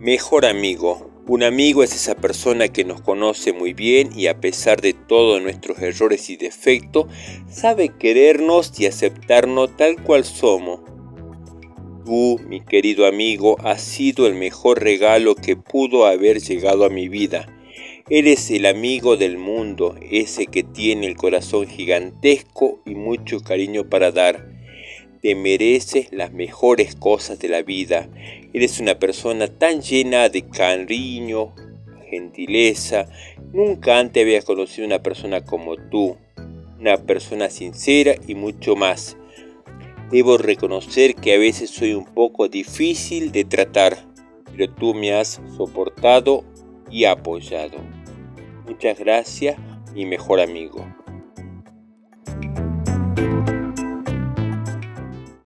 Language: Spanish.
Mejor amigo. Un amigo es esa persona que nos conoce muy bien y a pesar de todos nuestros errores y defectos, sabe querernos y aceptarnos tal cual somos. Tú, mi querido amigo, has sido el mejor regalo que pudo haber llegado a mi vida. Eres el amigo del mundo, ese que tiene el corazón gigantesco y mucho cariño para dar te mereces las mejores cosas de la vida. Eres una persona tan llena de cariño, gentileza. Nunca antes había conocido una persona como tú. Una persona sincera y mucho más. Debo reconocer que a veces soy un poco difícil de tratar, pero tú me has soportado y apoyado. Muchas gracias, mi mejor amigo.